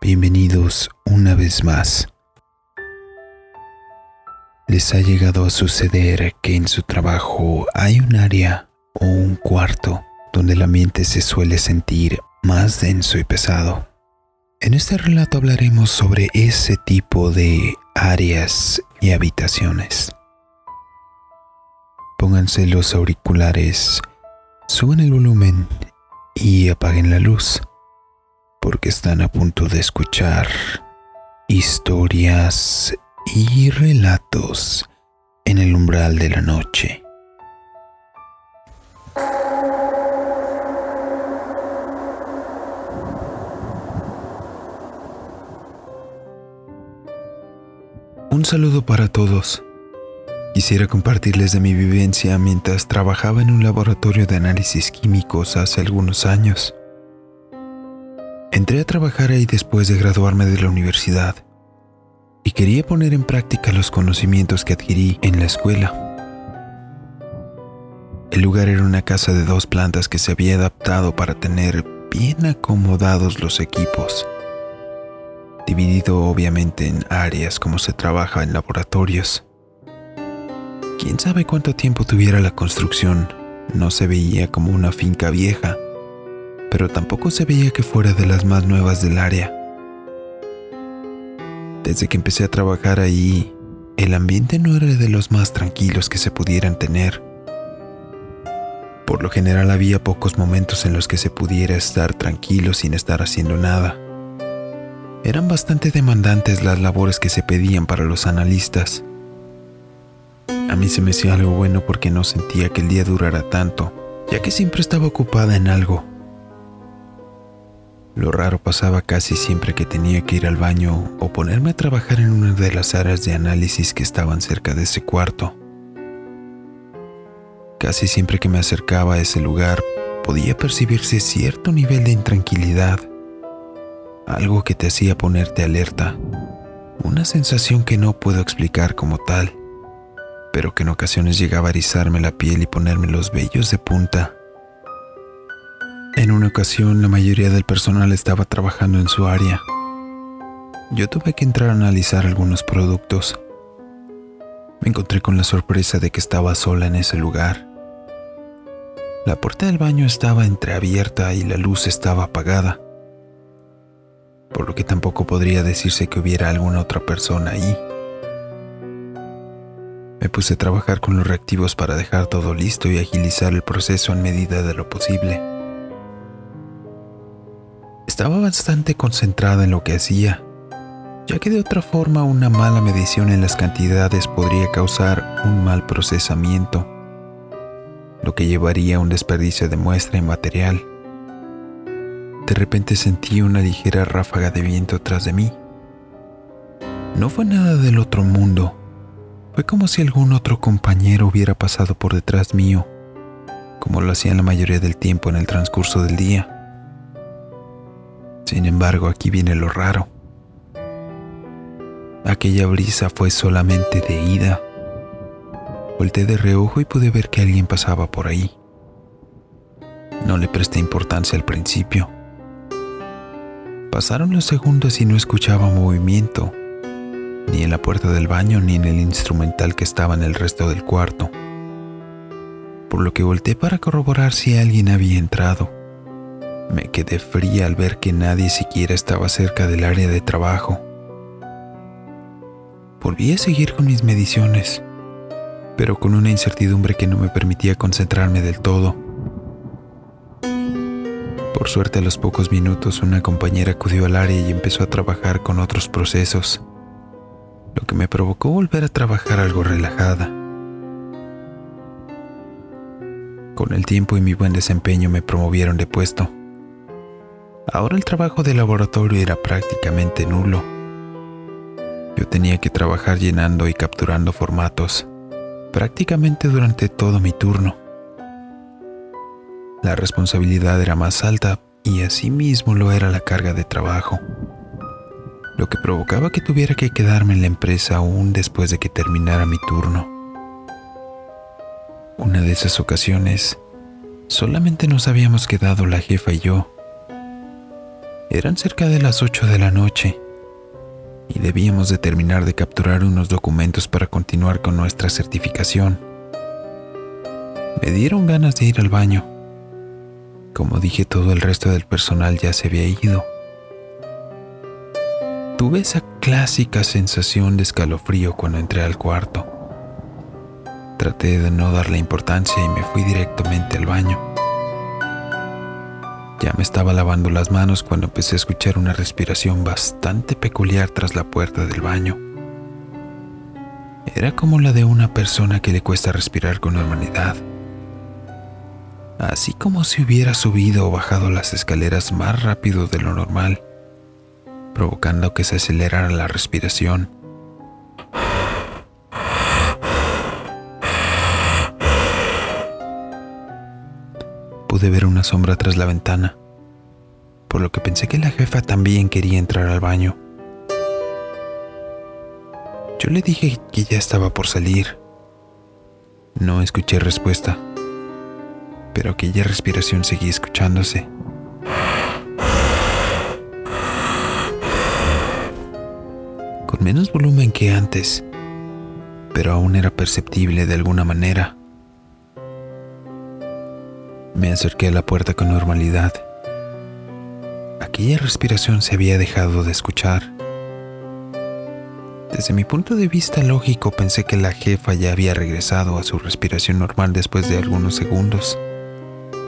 Bienvenidos una vez más. ¿Les ha llegado a suceder que en su trabajo hay un área o un cuarto donde el ambiente se suele sentir más denso y pesado? En este relato hablaremos sobre ese tipo de áreas y habitaciones. Pónganse los auriculares, suban el volumen y apaguen la luz porque están a punto de escuchar historias y relatos en el umbral de la noche. Un saludo para todos. Quisiera compartirles de mi vivencia mientras trabajaba en un laboratorio de análisis químicos hace algunos años. Entré a trabajar ahí después de graduarme de la universidad y quería poner en práctica los conocimientos que adquirí en la escuela. El lugar era una casa de dos plantas que se había adaptado para tener bien acomodados los equipos, dividido obviamente en áreas como se trabaja en laboratorios. Quién sabe cuánto tiempo tuviera la construcción, no se veía como una finca vieja pero tampoco se veía que fuera de las más nuevas del área. Desde que empecé a trabajar ahí, el ambiente no era de los más tranquilos que se pudieran tener. Por lo general había pocos momentos en los que se pudiera estar tranquilo sin estar haciendo nada. Eran bastante demandantes las labores que se pedían para los analistas. A mí se me hacía algo bueno porque no sentía que el día durara tanto, ya que siempre estaba ocupada en algo. Lo raro pasaba casi siempre que tenía que ir al baño o ponerme a trabajar en una de las áreas de análisis que estaban cerca de ese cuarto. Casi siempre que me acercaba a ese lugar podía percibirse cierto nivel de intranquilidad, algo que te hacía ponerte alerta, una sensación que no puedo explicar como tal, pero que en ocasiones llegaba a erizarme la piel y ponerme los vellos de punta. En una ocasión la mayoría del personal estaba trabajando en su área. Yo tuve que entrar a analizar algunos productos. Me encontré con la sorpresa de que estaba sola en ese lugar. La puerta del baño estaba entreabierta y la luz estaba apagada, por lo que tampoco podría decirse que hubiera alguna otra persona ahí. Me puse a trabajar con los reactivos para dejar todo listo y agilizar el proceso en medida de lo posible. Estaba bastante concentrada en lo que hacía, ya que de otra forma una mala medición en las cantidades podría causar un mal procesamiento, lo que llevaría a un desperdicio de muestra y material. De repente sentí una ligera ráfaga de viento tras de mí. No fue nada del otro mundo, fue como si algún otro compañero hubiera pasado por detrás mío, como lo hacían la mayoría del tiempo en el transcurso del día. Sin embargo, aquí viene lo raro. Aquella brisa fue solamente de ida. Volté de reojo y pude ver que alguien pasaba por ahí. No le presté importancia al principio. Pasaron los segundos y no escuchaba movimiento, ni en la puerta del baño ni en el instrumental que estaba en el resto del cuarto, por lo que volteé para corroborar si alguien había entrado. Me quedé fría al ver que nadie siquiera estaba cerca del área de trabajo. Volví a seguir con mis mediciones, pero con una incertidumbre que no me permitía concentrarme del todo. Por suerte a los pocos minutos una compañera acudió al área y empezó a trabajar con otros procesos, lo que me provocó volver a trabajar algo relajada. Con el tiempo y mi buen desempeño me promovieron de puesto. Ahora el trabajo de laboratorio era prácticamente nulo. Yo tenía que trabajar llenando y capturando formatos, prácticamente durante todo mi turno. La responsabilidad era más alta y asimismo lo era la carga de trabajo, lo que provocaba que tuviera que quedarme en la empresa aún después de que terminara mi turno. Una de esas ocasiones, solamente nos habíamos quedado la jefa y yo, Eran cerca de las 8 de la noche y debíamos de terminar de capturar unos documentos para continuar con nuestra certificación. Me dieron ganas de ir al baño. Como dije, todo el resto del personal ya se había ido. Tuve esa clásica sensación de escalofrío cuando entré al cuarto. Traté de no darle importancia y me fui directamente al baño. Ya me estaba lavando las manos cuando empecé a escuchar una respiración bastante peculiar tras la puerta del baño. Era como la de una persona que le cuesta respirar con normalidad. Así como si hubiera subido o bajado las escaleras más rápido de lo normal, provocando que se acelerara la respiración. Pude ver una sombra tras la ventana, por lo que pensé que la jefa también quería entrar al baño. Yo le dije que ya estaba por salir. No escuché respuesta, pero aquella respiración seguía escuchándose. Con menos volumen que antes, pero aún era perceptible de alguna manera. Me acerqué a la puerta con normalidad. Aquella respiración se había dejado de escuchar. Desde mi punto de vista lógico pensé que la jefa ya había regresado a su respiración normal después de algunos segundos.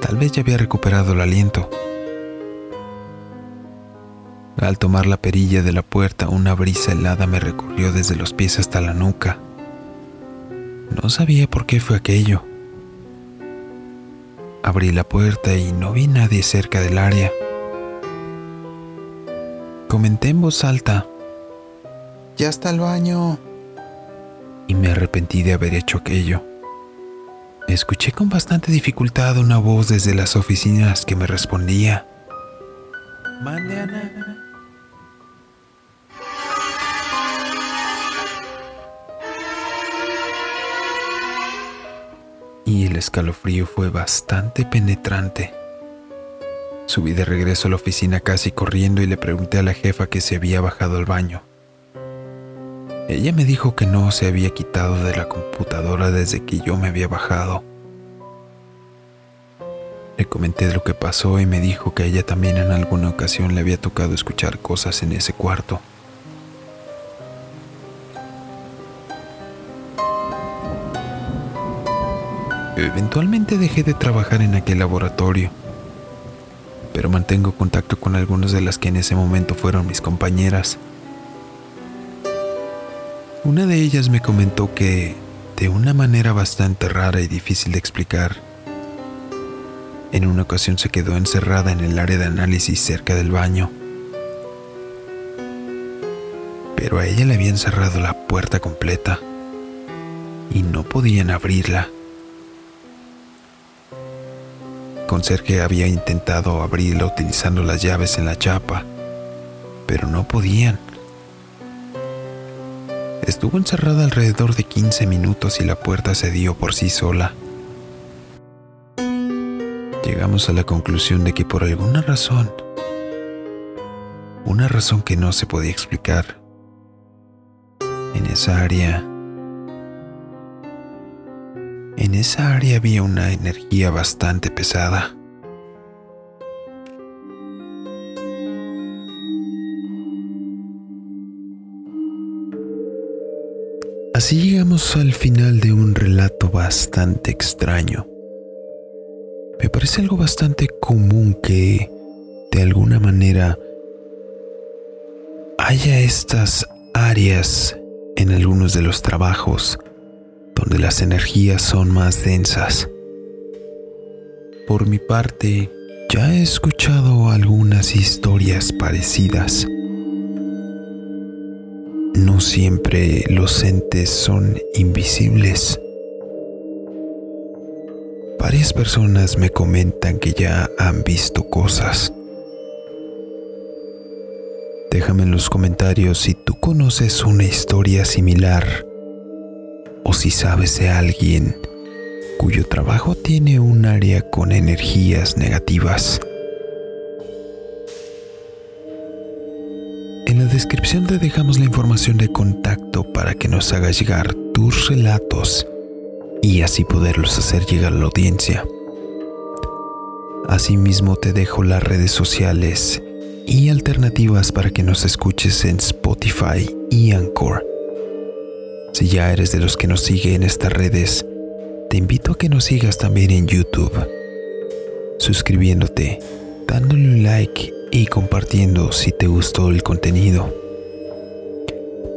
Tal vez ya había recuperado el aliento. Al tomar la perilla de la puerta, una brisa helada me recorrió desde los pies hasta la nuca. No sabía por qué fue aquello. Abrí la puerta y no vi nadie cerca del área. Comenté en voz alta, ya está el baño. Y me arrepentí de haber hecho aquello. Escuché con bastante dificultad una voz desde las oficinas que me respondía. Y el escalofrío fue bastante penetrante. Subí de regreso a la oficina casi corriendo y le pregunté a la jefa que se había bajado al baño. Ella me dijo que no se había quitado de la computadora desde que yo me había bajado. Le comenté lo que pasó y me dijo que a ella también en alguna ocasión le había tocado escuchar cosas en ese cuarto. Eventualmente dejé de trabajar en aquel laboratorio, pero mantengo contacto con algunas de las que en ese momento fueron mis compañeras. Una de ellas me comentó que, de una manera bastante rara y difícil de explicar, en una ocasión se quedó encerrada en el área de análisis cerca del baño. Pero a ella le habían cerrado la puerta completa y no podían abrirla. Conserje había intentado abrirla utilizando las llaves en la chapa, pero no podían. Estuvo encerrada alrededor de 15 minutos y la puerta se dio por sí sola. Llegamos a la conclusión de que por alguna razón, una razón que no se podía explicar, en esa área en esa área había una energía bastante pesada. Así llegamos al final de un relato bastante extraño. Me parece algo bastante común que, de alguna manera, haya estas áreas en algunos de los trabajos donde las energías son más densas. Por mi parte, ya he escuchado algunas historias parecidas. No siempre los entes son invisibles. Varias personas me comentan que ya han visto cosas. Déjame en los comentarios si tú conoces una historia similar o si sabes de alguien cuyo trabajo tiene un área con energías negativas. En la descripción te dejamos la información de contacto para que nos hagas llegar tus relatos y así poderlos hacer llegar a la audiencia. Asimismo te dejo las redes sociales y alternativas para que nos escuches en Spotify y Anchor. Si ya eres de los que nos sigue en estas redes, te invito a que nos sigas también en YouTube, suscribiéndote, dándole un like y compartiendo si te gustó el contenido.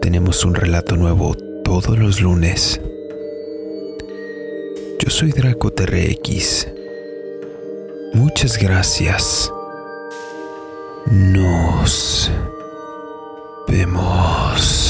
Tenemos un relato nuevo todos los lunes. Yo soy Draco TRX. Muchas gracias. Nos vemos.